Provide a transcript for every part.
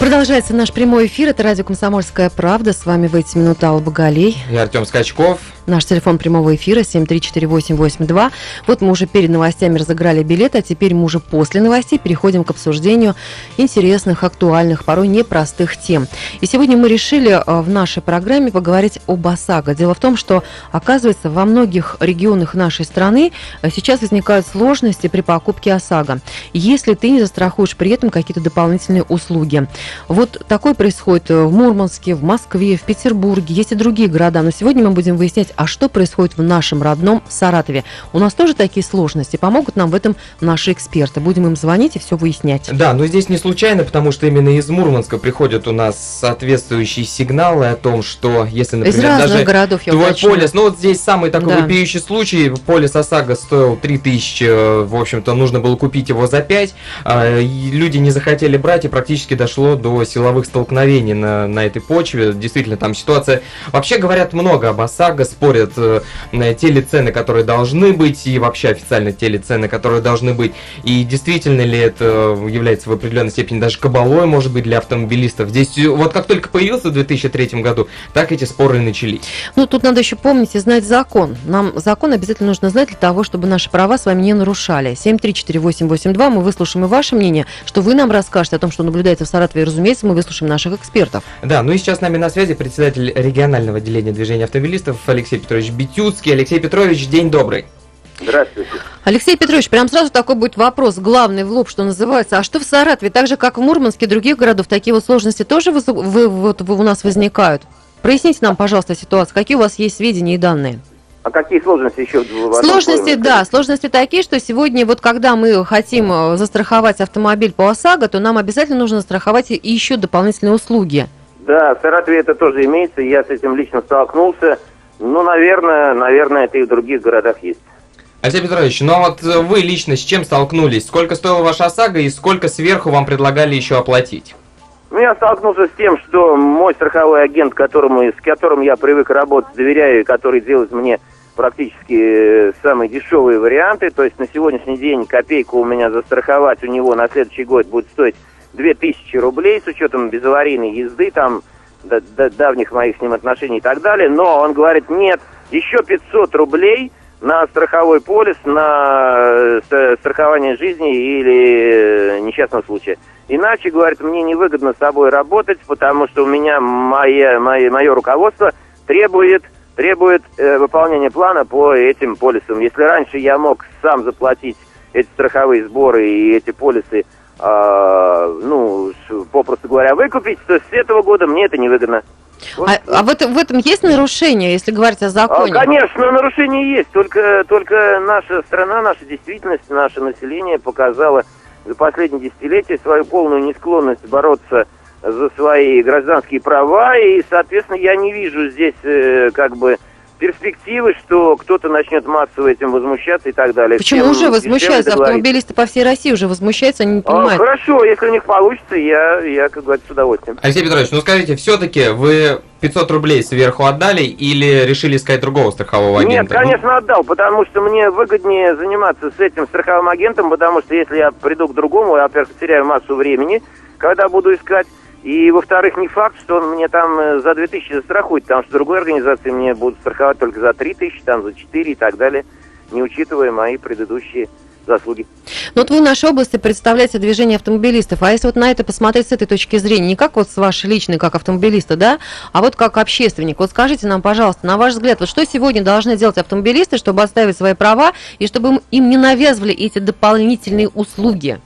Продолжается наш прямой эфир. Это радио «Комсомольская правда». С вами в эти минуты Алла Галей. И Артем Скачков. Наш телефон прямого эфира 7348882. Вот мы уже перед новостями разыграли билет, а теперь мы уже после новостей переходим к обсуждению интересных, актуальных, порой непростых тем. И сегодня мы решили э, в нашей программе поговорить об ОСАГО. Дело в том, что, оказывается, во многих регионах нашей страны э, сейчас возникают сложности при покупке ОСАГО, если ты не застрахуешь при этом какие-то дополнительные услуги. Вот такое происходит в Мурманске, в Москве, в Петербурге, есть и другие города. Но сегодня мы будем выяснять, а что происходит в нашем родном Саратове. У нас тоже такие сложности. Помогут нам в этом наши эксперты. Будем им звонить и все выяснять. Да, но здесь не случайно, потому что именно из Мурманска приходят у нас соответствующие сигналы о том, что если, например, из разных даже городов, я твой уточню. полис, ну вот здесь самый такой Да. вопиющий случай, полис ОСАГО стоил 3000, э, в общем-то, нужно было купить его за 5, а, люди не захотели брать, и практически дошло до силовых столкновений на, на этой почве, действительно, там ситуация, вообще говорят много об ОСАГО, спорят э, те ли цены, которые должны быть, и вообще официально те ли цены, которые должны быть, и действительно ли это является в определенной степени даже кабалой, может быть, для автомобилистов. Здесь э, вот как только появился в 2003 году, так эти споры и начались. Ну, тут надо еще помнить и знать закон. Нам закон обязательно нужно знать для того, чтобы наши права с вами не нарушали. 7348882, мы выслушаем и ваше мнение, что вы нам расскажете о том, что наблюдается в Саратове, разумеется, мы выслушаем наших экспертов. Да, ну и сейчас с нами на связи председатель регионального отделения движения автомобилистов Алексей Петрович Битюцкий. Алексей Петрович, день добрый. Здравствуйте. Алексей Петрович, прям сразу такой будет вопрос, главный в лоб, что называется. А что в Саратове, так же, как в Мурманске и других городов, такие вот сложности тоже вы, вы- вот, вы у нас возникают? Проясните нам, пожалуйста, ситуацию. Какие у вас есть сведения и данные? А какие сложности еще? Сложности, да, сложности такие, что сегодня вот когда мы хотим э, застраховать автомобиль по ОСАГО, то нам обязательно нужно застраховать и еще дополнительные услуги. Да, в Саратове это тоже имеется, я с этим лично столкнулся. Ну, наверное, наверное, это и в других городах есть. Алексей Петрович, ну а вот э, вы лично с чем столкнулись? Сколько стоила ваша ОСАГО и сколько сверху вам предлагали еще оплатить? Ну, я столкнулся с тем, что мой страховой агент, которому, с которым я привык работать, доверяю, и который делает мне практически э, самые дешевые варианты, то есть на сегодняшний день копейку у меня застраховать у него на следующий год будет стоить 2000 рублей с учетом безаварийной езды, там, да- да- давних моих с ним отношений и так далее, но он говорит, нет, еще 500 рублей на страховой полис, на э, ст- страхование жизни или э, несчастного случая. Иначе, говорит, мне невыгодно с собой работать, потому что у меня мое, мое, мое руководство требует, требует э, выполнения плана по этим полисам. Если раньше я мог сам заплатить эти страховые сборы и эти полисы, а, ну, с- попросту говоря, выкупить, то с этого года мне это невыгодно. Вот. А, а в, этом, в этом есть нарушение, если говорить о А, законе? Конечно, нарушения есть. Только, только наша страна, наша действительность, наше население показало за последние десятилетия свою полную несклонность бороться за свои гражданские права. И, соответственно, я не вижу здесь э, как бы перспективы, что кто-то начнет массово этим возмущаться и так далее. Почему Всем уже возмущаются? Автомобилисты по всей России уже возмущаются, они не А, понимают. хорошо, если у них получится, я, я, как говорится, с удовольствием. Алексей Петрович, ну скажите, все-таки вы 500 рублей сверху отдали или решили искать другого страхового агента? Нет, конечно, отдал, потому что мне выгоднее заниматься с этим страховым агентом, потому что если я приду к другому, я, во-первых, потеряю массу времени, когда буду искать, и, во-вторых, не факт, что он мне там э, за 2000 застрахует, потому что другой организации мне будут страховать только за 3000, там, за 4 и так далее, не учитывая мои предыдущие заслуги. Ну вот вы в нашей области представляете движение автомобилистов, а если вот на это посмотреть с этой точки зрения, не как вот с вашей личной, как автомобилиста, да, а вот как общественник, вот скажите нам, пожалуйста, на ваш взгляд, вот что сегодня должны делать автомобилисты, чтобы отставить свои права и чтобы им не навязывали эти дополнительные услуги?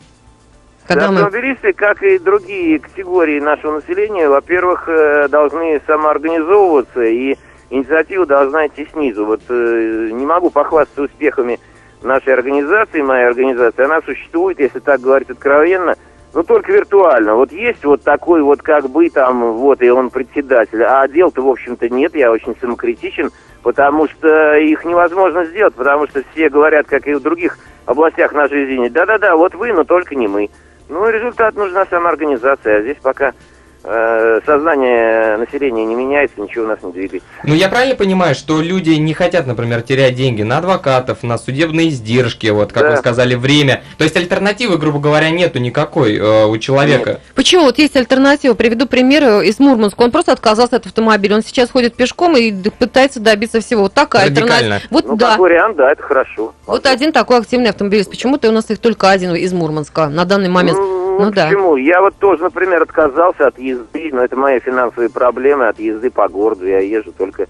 Когда мы... Автомобилисты, как и другие категории нашего населения, во-первых, э, должны самоорганизовываться, и инициатива должна идти снизу. Вот э, не могу похвастаться успехами нашей организации, моей организации. Она существует, если так говорить откровенно, но только виртуально. Вот есть вот такой вот как бы там, вот, и он председатель, а дел-то, в общем-то, нет, я очень самокритичен, потому что их невозможно сделать, потому что все говорят, как и в других областях нашей жизни, да-да-да, вот вы, но только не мы. Ну, результат нужна самоорганизация, а здесь пока сознание населения не меняется, ничего у нас не двигается. Ну, я правильно понимаю, что люди не хотят, например, терять деньги на адвокатов, на судебные издержки, вот, как Да. вы сказали, время. То есть альтернативы, грубо говоря, нету никакой э, у человека. Почему? Вот есть альтернатива. Приведу пример э, из Мурманска. Он просто отказался от автомобиля. Он сейчас ходит пешком и пытается добиться всего. Вот такая Радикально. альтернатива. Вот Ну, да. как вариант, да, это хорошо. Вот один такой активный автомобилист. Почему-то у нас их только один из Мурманска на данный момент. Ну, Ну да. Почему? Я вот тоже, например, отказался от езды, но это мои финансовые проблемы, от езды по городу. Я езжу только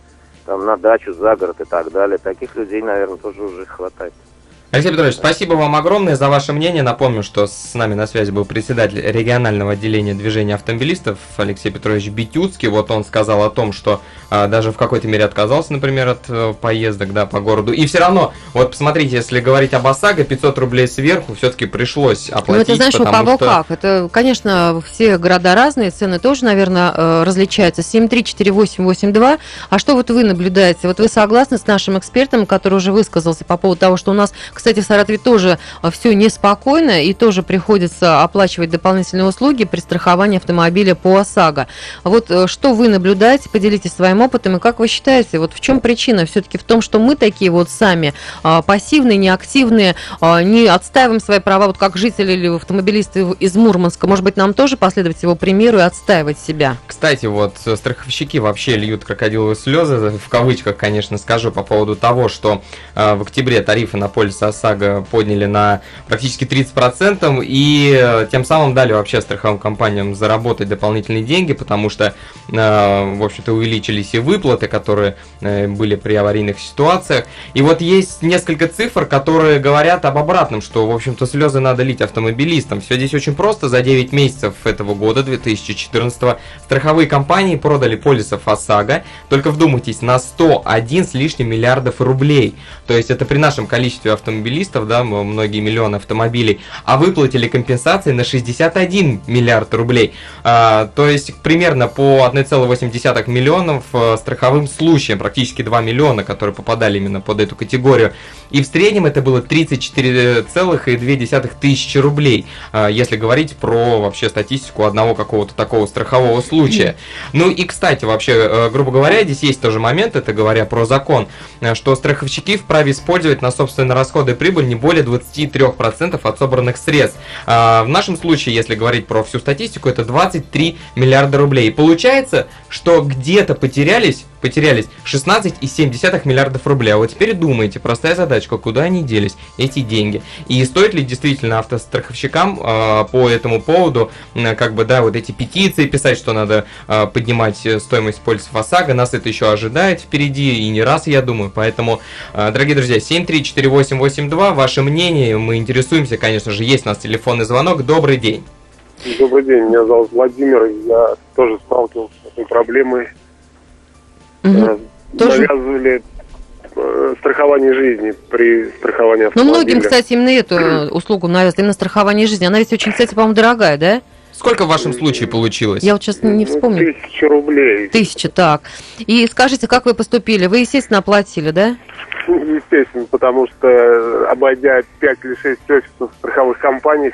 там на дачу, за город и так далее. Таких людей, наверное, тоже уже хватает. Алексей Петрович, спасибо вам огромное за ваше мнение. Напомню, что с нами на связи был председатель регионального отделения движения автомобилистов Алексей Петрович Битюцкий. Вот он сказал о том, что а, даже в какой-то мере отказался, например, от э, поездок да, по городу. И все равно, вот посмотрите, если говорить об ОСАГО, 500 рублей сверху все-таки пришлось Ну, оплатить. это, знаешь, потому кого что- как. Это, конечно, все города разные, цены тоже, наверное, э, различаются. 73882. А что вот вы наблюдаете? Вот вы согласны с нашим экспертом, который уже высказался по поводу того, что у нас, кстати, в Саратове тоже все неспокойно и тоже приходится оплачивать дополнительные услуги при страховании автомобиля по ОСАГО. Вот э, что вы наблюдаете? Поделитесь своим опытом. И как вы считаете, вот в чем причина? Все-таки в том, что мы такие вот сами а, пассивные, неактивные, не отстаиваем свои права, вот как жители или автомобилисты из Мурманска. Может быть, нам тоже последовать его примеру и отстаивать себя? Кстати, вот э, страховщики вообще льют крокодиловые слезы, в кавычках, конечно, скажу, по поводу того, что э, в октябре тарифы на полис ОСАГО подняли на практически 30%, и э, тем самым дали вообще страховым компаниям заработать дополнительные деньги, потому что, э, в общем-то, увеличились и выплаты, которые э, были при аварийных ситуациях. И вот есть несколько цифр, которые говорят об обратном, что, в общем-то, слезы надо лить автомобилистам. Все здесь очень просто. За 9 месяцев этого года, 2014 страховые компании продали полисов ОСАГО, только вдумайтесь, на 101 с лишним миллиардов рублей. То есть это при нашем количестве автомобилистов, да, многие миллионы автомобилей, а выплатили компенсации на 61 миллиард рублей. А, то есть примерно по 1,8 миллионов э, страховым случаям, практически 2 миллиона, которые попадали именно под эту категорию. И в среднем это было 34,2 тысячи рублей, а, если говорить про вообще статистику одного какого-то такого страхового случая. Ну и, кстати, вообще, э, грубо говоря, здесь есть тоже момент, это говоря про закон, э, что страховщики вправе использовать на собственные расходы прибыль не более 23% от собранных средств. А, В нашем случае, если говорить про всю статистику, это 23 миллиарда рублей. И получается, что где-то потерялись, потерялись 16,7 миллиардов рублей. А вот теперь думайте, простая задачка, куда они делись, эти деньги. И стоит ли действительно автостраховщикам э, по этому поводу, э, как бы, да, вот эти петиции писать, что надо э, поднимать стоимость полисов ОСАГО, нас это еще ожидает впереди, и не раз, я думаю. Поэтому, э, дорогие друзья, 7348882, ваше мнение, мы интересуемся, конечно же, есть у нас телефонный звонок. Добрый день. Добрый день, меня зовут Владимир, я тоже сталкивался с этой проблемой. Мгм. Э, Тоже? Навязывали э, страхование жизни при страховании Ну, автомобиля. многим, кстати, именно эту э, услугу навязывают, именно страхование жизни. Она ведь очень, кстати, по-моему, дорогая, да? Сколько в вашем случае получилось? Я вот сейчас не Ну, вспомню. Тысяча рублей. Тысяча, так. И скажите, как вы поступили? Вы, естественно, оплатили, да? Естественно, потому что обойдя 5 или 6 офисов страховых компаний,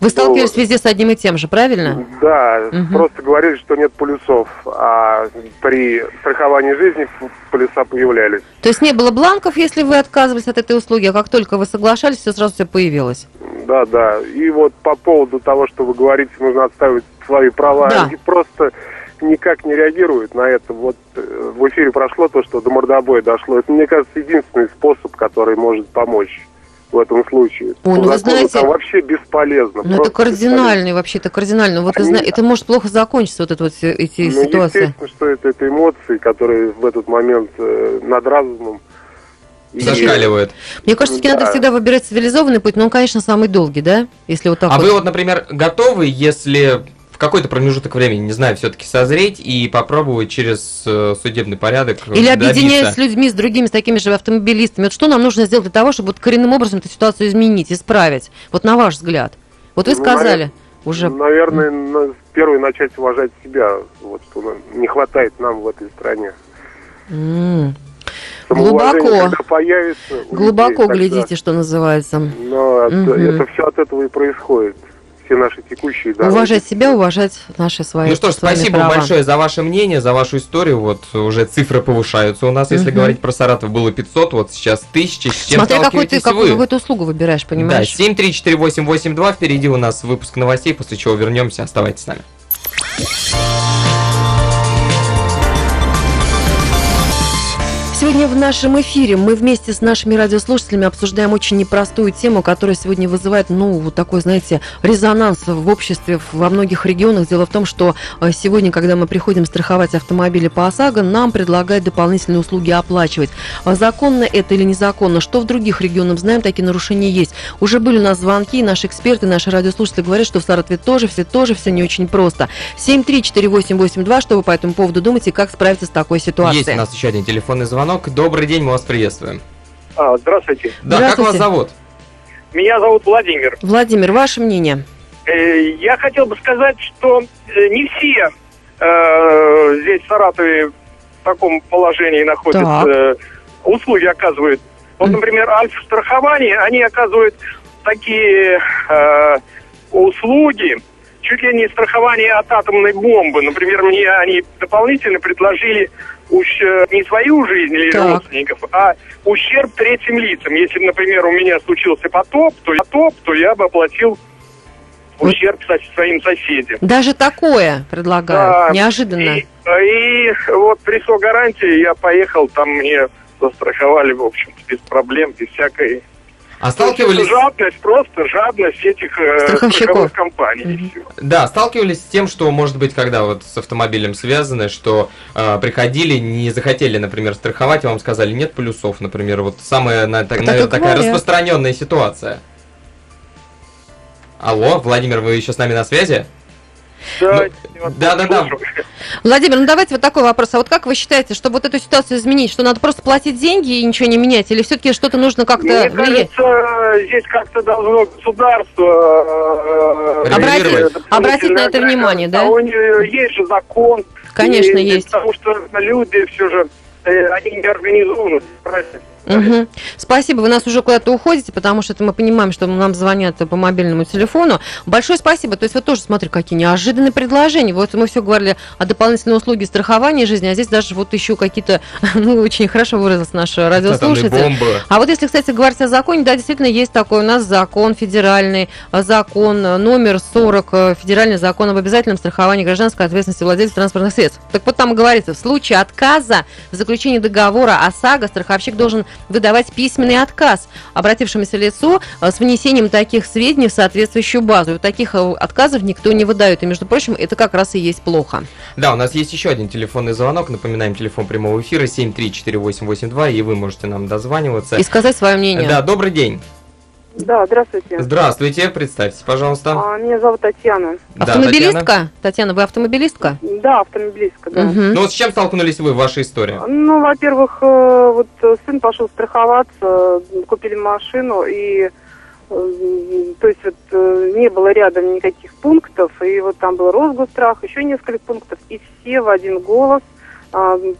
Вы сталкивались везде с одним и тем же, правильно? да, Мгм. просто говорили, что нет полюсов, а при страховании жизни полюса появлялись. То есть не было бланков, если вы отказывались от этой услуги, а как только вы соглашались, все сразу все появилось. Да, да. И вот по поводу того, что вы говорите, нужно отстаивать свои права, Да. они просто никак не реагируют на это. Вот э, в эфире прошло то, что до мордобоя дошло. Это, мне кажется, единственный способ, который может помочь в этом случае. Ой, ну вы знаете, там вообще бесполезно. Ну, это просто кардинальный, вообще, это кардинально. Вот Они- это может плохо закончиться, вот это вот эти. Ну, ситуации. естественно, что это, это эмоции, которые в этот момент э, над разумом. Зашкаливает. Мне кажется, надо Да. всегда выбирать цивилизованный путь, но он, конечно, самый долгий, да? Если вот так А вот. вы вот, например, готовы, если какой-то промежуток времени, не знаю, все-таки созреть и попробовать через э, судебный порядок Или объединяясь с людьми, с другими, с такими же автомобилистами. Вот что нам нужно сделать для того, чтобы вот коренным образом эту ситуацию изменить, исправить? Вот на ваш взгляд. Вот вы Ну, сказали уже. Наверное, на- первое начать уважать себя, вот что не хватает нам в этой стране. Самоуважение, Глубоко. когда появится Глубоко людей, тогда- глядите, что называется. Но от- Мгм. это все от этого и происходит. Все наши текущие дороги. Уважать себя, уважать наши свои Ну что ж, спасибо права. большое за ваше мнение, за вашу историю. Вот уже цифры повышаются у нас. Если Мгм. говорить про Саратов, было 500, вот сейчас 1000. С чем Смотря какую ты, какую, вы? какую ты услугу выбираешь, понимаешь? Да, 7348882, впереди у нас выпуск новостей, после чего вернемся. Оставайтесь с нами. Сегодня в нашем эфире мы вместе с нашими радиослушателями обсуждаем очень непростую тему, которая сегодня вызывает, ну, вот такой, знаете, резонанс в обществе во многих регионах. Дело в том, что э, сегодня, когда мы приходим страховать автомобили по ОСАГО, нам предлагают дополнительные услуги оплачивать. А Законно это или незаконно? Что в других регионах знаем, такие нарушения есть. Уже были у нас звонки, и наши эксперты, наши радиослушатели говорят, что в Саратове тоже все, тоже все не очень просто. 7348882, что вы по этому поводу думаете, как справиться с такой ситуацией? Есть у нас еще один телефонный звонок. Добрый день, мы вас приветствуем. А, здравствуйте. Да, как вас Здравствуйте. зовут? Меня зовут Владимир. Владимир, ваше мнение? Э, Я хотел бы сказать, что э, не все э, здесь в Саратове в таком положении находятся. Так. Э, Услуги оказывают. Вот, например, Альфа-страхование, они оказывают такие э, услуги, чуть ли не страхование от атомной бомбы. Например, мне они дополнительно предложили ущ- не свою жизнь или Так. родственников, а ущерб третьим лицам. Если, например, у меня случился потоп, то, потоп, то я бы оплатил ущерб своим соседям. Даже такое предлагают. Да. Неожиданно. И, и вот при гарантии я поехал, там мне застраховали, в общем без проблем, без всякой... А есть это сталкивались, жадность, просто жадность этих э, Страховщиков. страховых компаний. всё. да, сталкивались с тем, что, может быть, когда вот с автомобилем связаны, что э, приходили, не захотели, например, страховать, и вам сказали, нет плюсов, например, вот самая, на- так- наверное, такая говорят. распространенная ситуация. Алло, Владимир, вы еще с нами на связи? Да, Ну, вот да-да-да. слушаю. Владимир, ну давайте вот такой вопрос. А вот как вы считаете, чтобы вот эту ситуацию изменить, что надо просто платить деньги и ничего не менять? Или все-таки что-то нужно как-то Мне влиять? кажется, здесь как-то должно государство э, Обратить- дополнительно обратить на это внимание, да? А у есть же закон. Конечно, И есть. Потому что люди все же, э, они не организованы. правильно? Мгм. Спасибо, вы нас уже куда-то уходите, потому что это мы понимаем, что нам звонят по мобильному телефону. Большое спасибо. То есть вот тоже, смотри, какие неожиданные предложения. Вот мы все говорили о дополнительной услуге страхования жизни, а здесь даже вот еще какие-то, ну, очень хорошо выразился наш Атомные радиослушатель. А вот если, кстати, говорить о законе, да, действительно есть такой у нас закон федеральный, закон номер 40, э, федеральный закон об обязательном страховании гражданской ответственности владельцев транспортных средств. Так вот там и говорится, в случае отказа в заключении договора ОСАГО страховщик должен выдавать письменный отказ обратившемуся лицу э, с внесением таких сведений в соответствующую базу. И таких э, отказов никто не выдает. И, между прочим, это как раз и есть плохо. Да, у нас есть еще один телефонный звонок. Напоминаем, телефон прямого эфира 7348882, и вы можете нам дозваниваться. И сказать свое мнение. Да, добрый день. Да, здравствуйте. Здравствуйте, представьтесь, пожалуйста. А, меня зовут Татьяна. Да, Автомобилистка? Татьяна. Татьяна. вы автомобилистка? Да, автомобилистка, да. Мгм. Ну вот с чем столкнулись вы в вашей истории? Ну, во-первых, э, вот сын пошел страховаться, купили машину, и э, то есть вот э, не было рядом никаких пунктов, и вот там был Росгострах, еще несколько пунктов, и все в один голос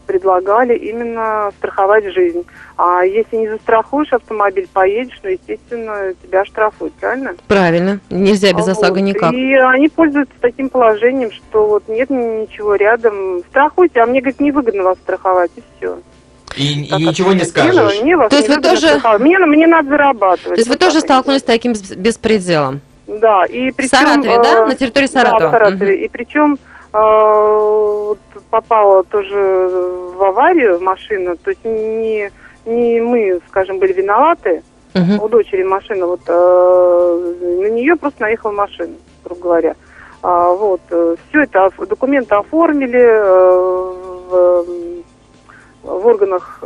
предлагали именно страховать жизнь. А если не застрахуешь автомобиль, поедешь, ну, естественно, тебя штрафуют, правильно? Правильно. Нельзя без А ОСАГО вот, никак. И они пользуются таким положением, что вот нет ничего рядом. Страхуйте, а мне, говорит, невыгодно вас страховать, и все. И, и ничего не скажешь. Мне, вас То есть вы тоже-. Мне, мне надо зарабатывать. То есть вы тоже так столкнулись с таким бес- беспределом? Да, и В причем... Саратове, да? э, На территории Да, Саратова? в Саратове. И причем э, попала тоже в аварию машина, то есть не, не мы, скажем, были виноваты, Мгм. у дочери машина, вот э, на нее просто наехала машина, грубо говоря. А, вот, все это, документы оформили э, в, м, в органах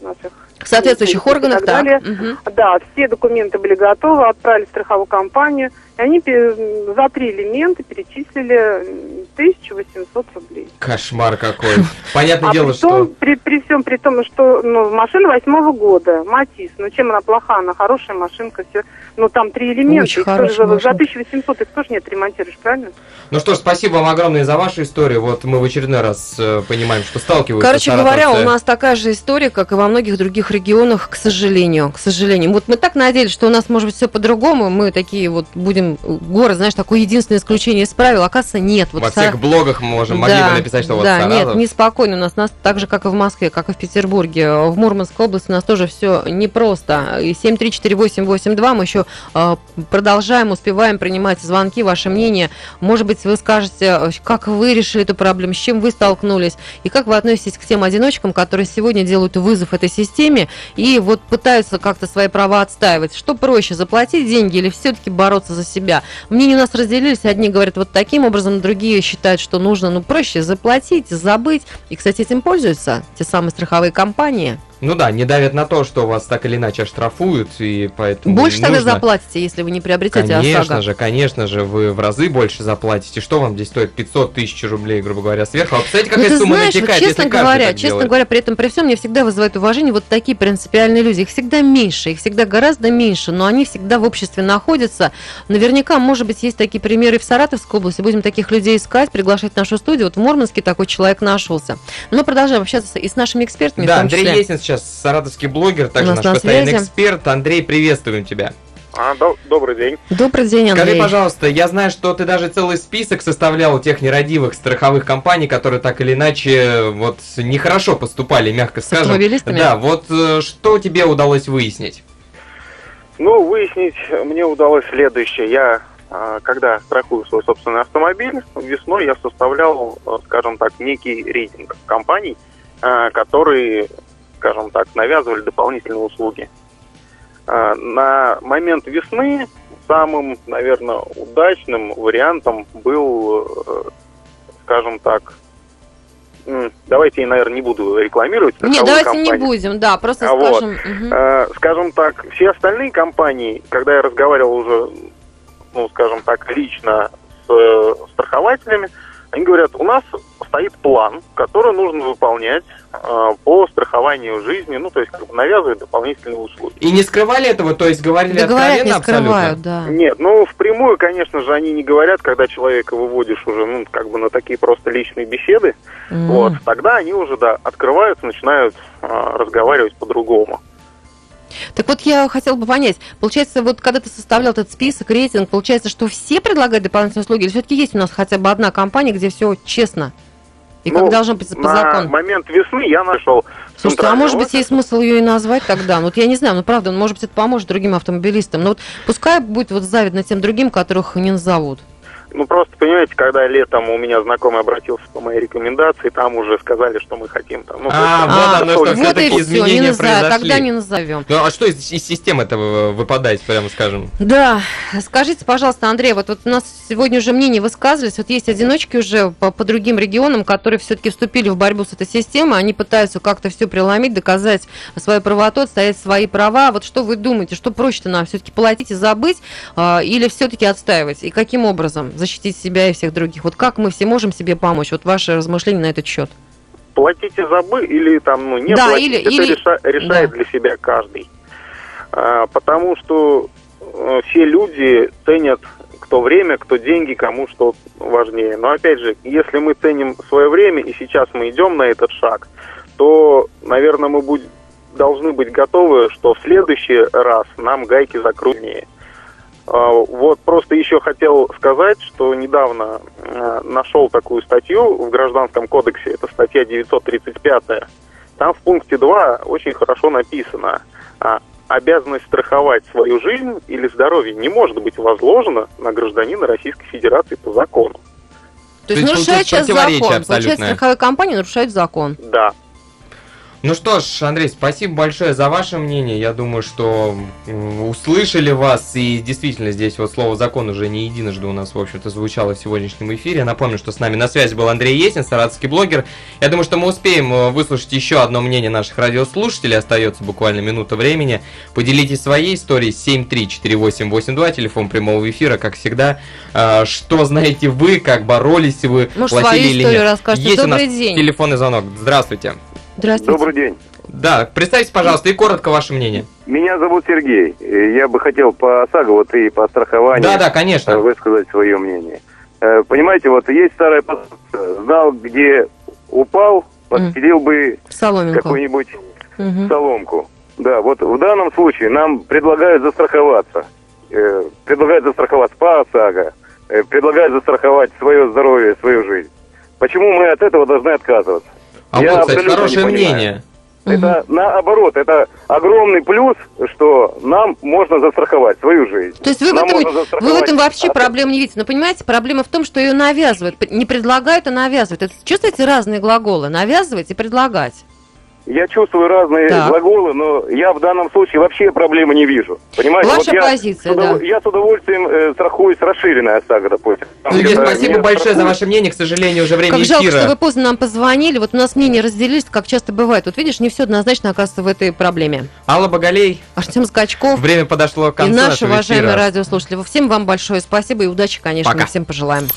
наших. Соответствующих органах, далее. Мгм. Да, все документы были готовы, отправили в страховую компанию, и они за три элемента перечислили 1800 рублей. Кошмар какой. Понятное А дело, при, том, что... при, при всем при том, что ну, машина восьмого года, Матис, ну чем она плоха, она хорошая машинка, все. Но там три элемента, Очень их тоже хорошая за, за машинка. 1800 их тоже не отремонтируешь, правильно? Ну что ж, спасибо вам огромное за вашу историю. Вот мы в очередной раз э, понимаем, что сталкиваются Короче говоря, у нас такая же история, как и во многих других регионах, к сожалению. К сожалению. Вот мы так надеялись, что у нас может быть все по-другому. Мы такие вот будем ну, город, знаешь, такое единственное исключение из правил, оказывается, нет. Вот Во Сара- всех блогах можем, могли Да, бы написать, что вот Да, нет, неспокойно у нас, нас так же, как и в Москве, как и в Петербурге. В Мурманской области у нас тоже все непросто. И 7348882 мы еще э, продолжаем, успеваем принимать звонки, ваше мнение. Может быть, вы скажете, как вы решили эту проблему, с чем вы столкнулись, и как вы относитесь к тем одиночкам, которые сегодня делают вызов этой системе и вот пытаются как-то свои права отстаивать. Что проще, заплатить деньги или все-таки бороться за себя? Мнения у нас разделились. Одни говорят вот таким образом, другие считают, что нужно ну, проще заплатить, забыть. И, кстати, этим пользуются те самые страховые компании. Ну да, не давят на то, что вас так или иначе оштрафуют, и поэтому Больше тогда заплатите, если вы не приобретете Конечно ОСАГО. же, конечно же, вы в разы больше заплатите. Что вам здесь стоит 500 тысяч рублей, грубо говоря, сверху? А представляете, Ну, какая ты сумма знаешь, вот натекает, честно если говоря, так честно делает? говоря, при этом при всем мне всегда вызывает уважение вот такие принципиальные люди. Их всегда меньше, их всегда гораздо меньше, но они всегда в обществе находятся. Наверняка, может быть, есть такие примеры в Саратовской области. Будем таких людей искать, приглашать в нашу студию. Вот в Мурманске такой человек нашелся. Но мы продолжаем общаться и с нашими экспертами. Да, Андрей. Есин сейчас саратовский блогер, также наш на постоянный связи. эксперт. Андрей, приветствуем тебя. А, до- добрый день. Добрый день, Андрей. Скажи, пожалуйста, я знаю, что ты даже целый список составлял тех нерадивых страховых компаний, которые так или иначе вот нехорошо поступали, мягко скажем. автомобилистами? Да, вот э, что тебе удалось выяснить? Ну, выяснить мне удалось следующее. Я, а, когда страхую свой собственный автомобиль, весной я составлял, а, скажем так, некий рейтинг компаний, которые, скажем так, навязывали дополнительные услуги. А, На момент весны самым, наверное, удачным вариантом был, э, скажем так, давайте я, наверное, не буду рекламировать Нет, давайте компанию. не будем, да, просто А вот, скажем. Э, скажем так, все остальные компании, когда я разговаривал уже, ну, скажем так, лично с э, страхователями, они говорят, у нас стоит план, который нужно выполнять э, по страхованию жизни, ну, то есть как бы навязывают дополнительные услуги. И не скрывали этого, то есть говорили Да говорят, откровенно не абсолютно? скрывают, да. Нет, ну, впрямую, конечно же, они не говорят, когда человека выводишь уже, ну, как бы на такие просто личные беседы, М. вот, тогда они уже, да, открываются, начинают э, разговаривать по-другому. Так вот, я хотела бы понять, получается, вот когда ты составлял этот список, рейтинг, получается, что все предлагают дополнительные услуги, или все-таки есть у нас хотя бы одна компания, где все честно? И как Ну, должно быть по на закону? момент весны я нашел Слушайте, а может быть, есть смысл ее и назвать тогда? Ну, вот я не знаю, ну, правда, ну, может быть, это поможет другим автомобилистам. Но вот пускай будет вот завидно тем другим, которых не назовут. Ну, просто, понимаете, когда летом у меня знакомый обратился по моей рекомендации, там уже сказали, что мы хотим там... Ну, А, вот оно что, вот и все, не произошли. тогда не назовем. Ну а что из, из системы этого выпадает, прямо скажем? Да, скажите, пожалуйста, Андрей, вот, вот у нас сегодня уже мнения высказывались, вот есть одиночки уже по, по другим регионам, которые все-таки вступили в борьбу с этой системой, они пытаются как-то все преломить, доказать свою правоту, отстоять свои права. Вот что вы думаете, что проще-то нам все-таки платить и забыть, а, или все-таки отстаивать? И каким образом защитить себя и всех других? Вот как мы все можем себе помочь? Вот ваши размышления на этот счет. платите забы или там, ну, не Да, платите, или- это или- реша- решает да. для себя каждый. А, потому что э, все люди ценят кто время, кто деньги, кому что важнее. Но опять же, если мы ценим свое время и сейчас мы идем на этот шаг, то, наверное, мы будь- должны быть готовы, что в следующий раз нам гайки закрутнее. А, Вот просто еще хотел сказать, что недавно э, нашел такую статью в Гражданском кодексе, это статья 935. Там в пункте 2 очень хорошо написано, а, обязанность страховать свою жизнь или здоровье не может быть возложена на гражданина Российской Федерации по закону. То То есть нарушает получается сейчас закон. Получается, абсолютное. страховые компании нарушают закон. Да. Ну что ж, Андрей, спасибо большое за ваше мнение. Я думаю, что услышали вас, и действительно здесь вот слово закон уже не единожды у нас, в общем-то, звучало в сегодняшнем эфире. Напомню, что с нами на связи был Андрей Есин, саратовский блогер. Я думаю, что мы успеем э, выслушать еще одно мнение наших радиослушателей. Остается буквально минута времени. Поделитесь своей историей 7348882, телефон прямого эфира, как всегда. А, Что знаете вы, как боролись вы, Может, платили свою или историю нет? расскажете. Есть у Добрый нас день. телефонный звонок. Здравствуйте. Здравствуйте. Добрый день. Да, представьте, пожалуйста, и коротко ваше мнение. Меня зовут Сергей. Э, Я бы хотел по ОСАГО вот и по страхованию Да, да, э, конечно. высказать свое мнение. Э, Понимаете, вот есть старая пословица, знал, где упал, подстелил бы Соломинку. какую-нибудь Мгм. соломку. Да, вот в данном случае нам предлагают застраховаться. э, предлагает застраховать СПА ОСАГО, э, предлагает застраховать свое здоровье, свою жизнь. Почему мы от этого должны отказываться? А Я вот, кстати, абсолютно хорошее не понимаю. мнение. Это наоборот, это огромный плюс, что нам можно застраховать свою жизнь. То есть вы в, этом, вы в этом вообще от- проблем не видите. Но понимаете, проблема в том, что ее навязывают. Не предлагают, а навязывают. Это, чувствуете разные глаголы? Навязывать и предлагать. Я чувствую разные Так. глаголы, но я в данном случае вообще проблемы не вижу. Понимаете? Ваша я, позиция, удов- да. Я с удовольствием э, страхуюсь расширенная ОСАГО, допустим. Там Сергей, спасибо большое за страхуют. ваше мнение. К сожалению, уже время Как жалко, эфира. что вы поздно нам позвонили. Вот у нас мнения разделились, как часто бывает. Вот видишь, не все однозначно оказывается в этой проблеме. Алла Боголей, Артем Скачков время подошло к и концу наши нашего уважаемые эфира. радиослушатели. Всем вам большое спасибо и удачи, конечно, Пока. мы всем пожелаем.